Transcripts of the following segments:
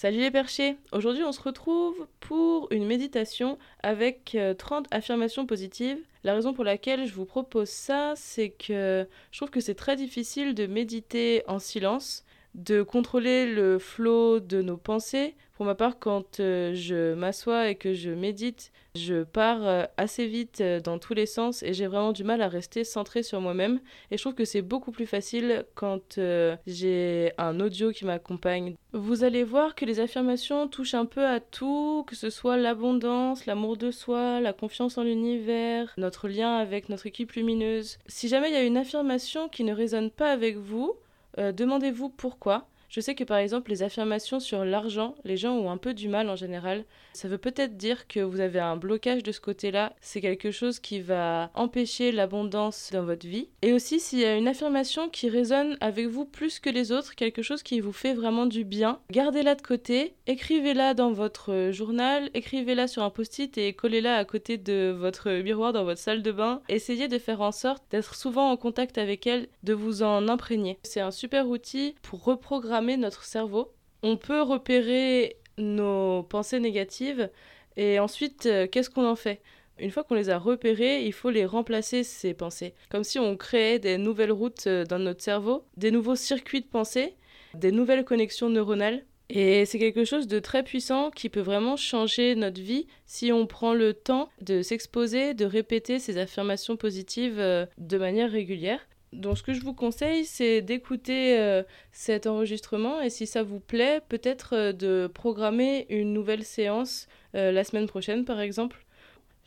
Salut les perchés Aujourd'hui on se retrouve pour une méditation avec 30 euh, affirmations positives. La raison pour laquelle je vous propose ça, c'est que je trouve que c'est très difficile de méditer en silence, de contrôler le flot de nos pensées. Pour ma part, quand euh, je m'assois et que je médite, je pars euh, assez vite euh, dans tous les sens et j'ai vraiment du mal à rester centré sur moi-même. Et je trouve que c'est beaucoup plus facile quand j'ai un audio qui m'accompagne. Vous allez voir que les affirmations touchent un peu à tout, que ce soit l'abondance, l'amour de soi, la confiance en l'univers, notre lien avec notre équipe lumineuse. Si jamais il y a une affirmation qui ne résonne pas avec vous, demandez-vous pourquoi. Je sais que par exemple les affirmations sur l'argent, les gens ont un peu du mal en général. Ça veut peut-être dire que vous avez un blocage de ce côté-là. C'est quelque chose qui va empêcher l'abondance dans votre vie. Et aussi s'il y a une affirmation qui résonne avec vous plus que les autres, quelque chose qui vous fait vraiment du bien, gardez-la de côté, écrivez-la dans votre journal, écrivez-la sur un post-it et collez-la à côté de votre miroir dans votre salle de bain. Essayez de faire en sorte d'être souvent en contact avec elle, de vous en imprégner. C'est un super outil pour reprogrammer notre cerveau. On peut repérer nos pensées négatives et ensuite, euh, qu'est-ce qu'on en fait? Une fois qu'on les a repérées, il faut les remplacer, ces pensées. Comme si on créait des nouvelles routes euh, dans notre cerveau, des nouveaux circuits de pensée, des nouvelles connexions neuronales. Et c'est quelque chose de très puissant qui peut vraiment changer notre vie si on prend le temps de s'exposer, de répéter ces affirmations positives euh, de manière régulière. Donc ce que je vous conseille, c'est d'écouter euh, cet enregistrement et si ça vous plaît, peut-être euh, de programmer une nouvelle séance euh, la semaine prochaine par exemple.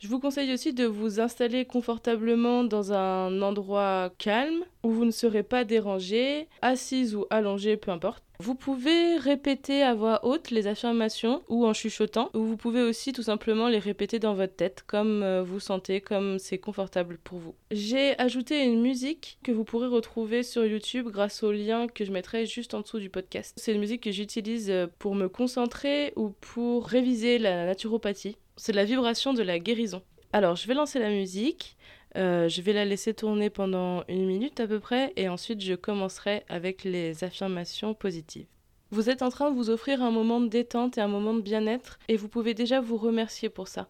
Je vous conseille aussi de vous installer confortablement dans un endroit calme où vous ne serez pas dérangé, assise ou allongé, peu importe. Vous pouvez répéter à voix haute les affirmations ou en chuchotant, ou vous pouvez aussi tout simplement les répéter dans votre tête comme euh, vous sentez, comme c'est confortable pour vous. J'ai ajouté une musique que vous pourrez retrouver sur YouTube grâce au lien que je mettrai juste en dessous du podcast. C'est une musique que j'utilise euh, pour me concentrer ou pour réviser la naturopathie. C'est la vibration de la guérison. Alors, je vais lancer la musique. Euh, je vais la laisser tourner pendant une minute à peu près et ensuite je commencerai avec les affirmations positives. Vous êtes en train de vous offrir un moment de détente et un moment de bien-être et vous pouvez déjà vous remercier pour ça.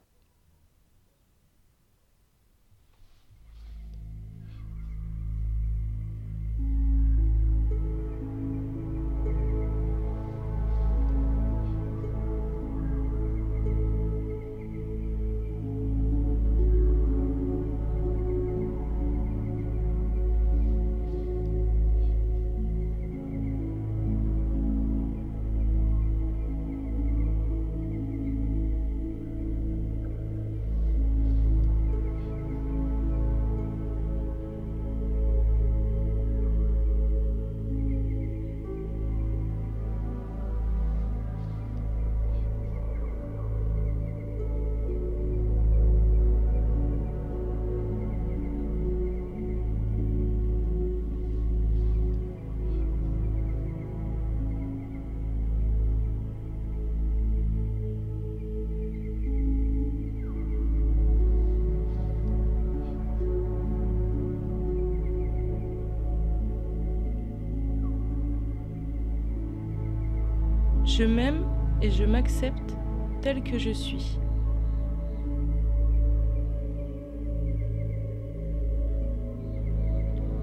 Je m'aime et je m'accepte tel que je suis.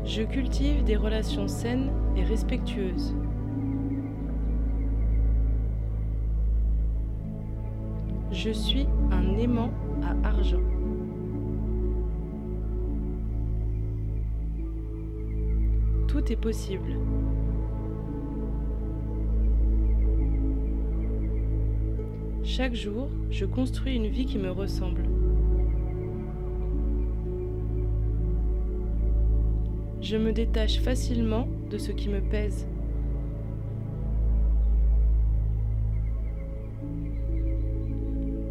Je cultive des relations saines et respectueuses. Je suis un aimant à argent. Tout est possible. Chaque jour, je construis une vie qui me ressemble. Je me détache facilement de ce qui me pèse.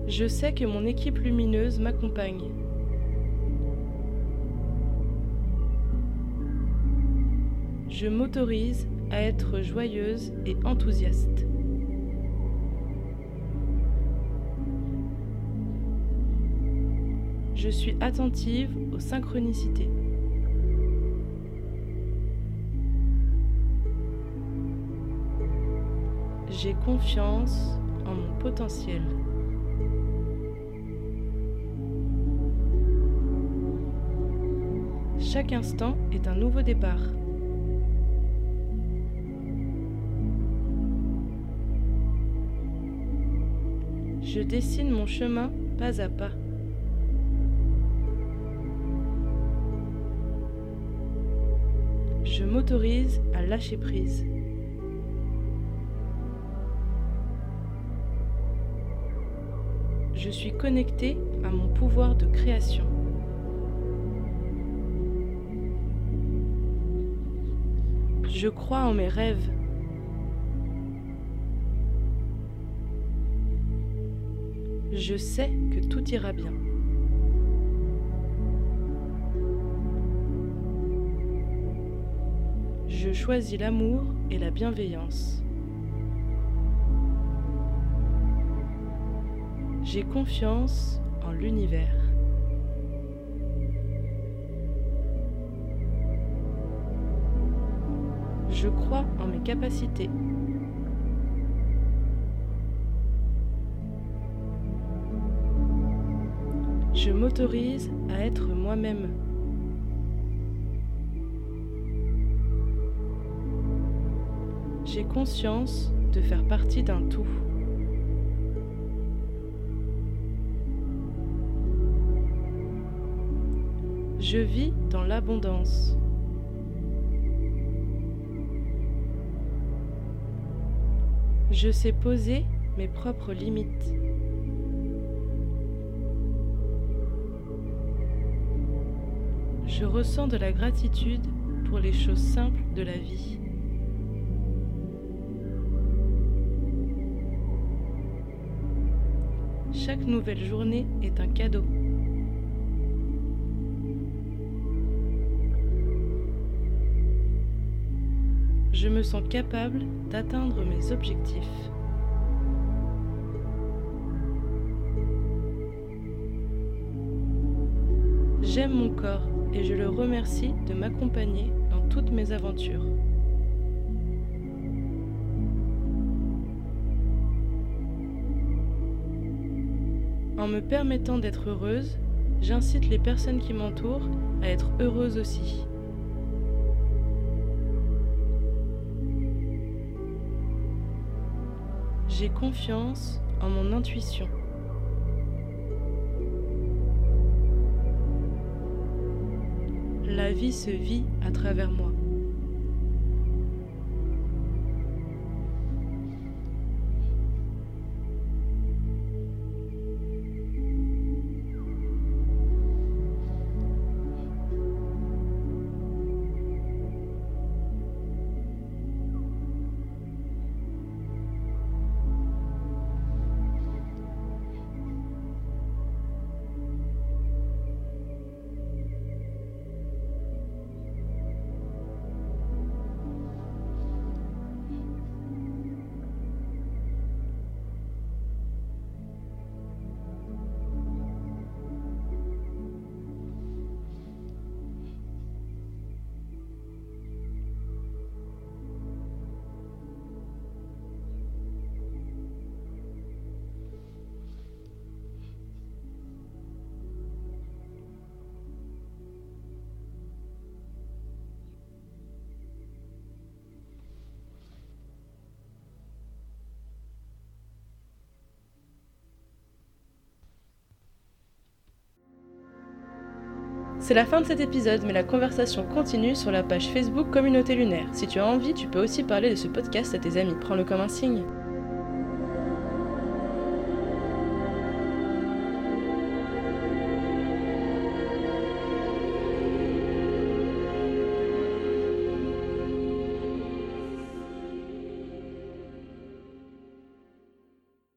Je sais que mon équipe lumineuse m'accompagne. Je m'autorise à être joyeuse et enthousiaste. Je suis attentive aux synchronicités. J'ai confiance en mon potentiel. Chaque instant est un nouveau départ. Je dessine mon chemin pas à pas. Je m'autorise à lâcher prise. Je suis connecté à mon pouvoir de création. Je crois en mes rêves. Je sais que tout ira bien. Choisis l'amour et la bienveillance. J'ai confiance en l'univers. Je crois en mes capacités. Je m'autorise à être moi-même. J'ai conscience de faire partie d'un tout. Je vis dans l'abondance. Je sais poser mes propres limites. Je ressens de la gratitude pour les choses simples de la vie. Chaque nouvelle journée est un cadeau. Je me sens capable d'atteindre mes objectifs. J'aime mon corps et je le remercie de m'accompagner dans toutes mes aventures. En me permettant d'être heureuse, j'incite les personnes qui m'entourent à être heureuses aussi. J'ai confiance en mon intuition. La vie se vit à travers moi. C'est la fin de cet épisode, mais la conversation continue sur la page Facebook Communauté Lunaire. Si tu as envie, tu peux aussi parler de ce podcast à tes amis. Prends-le comme un signe.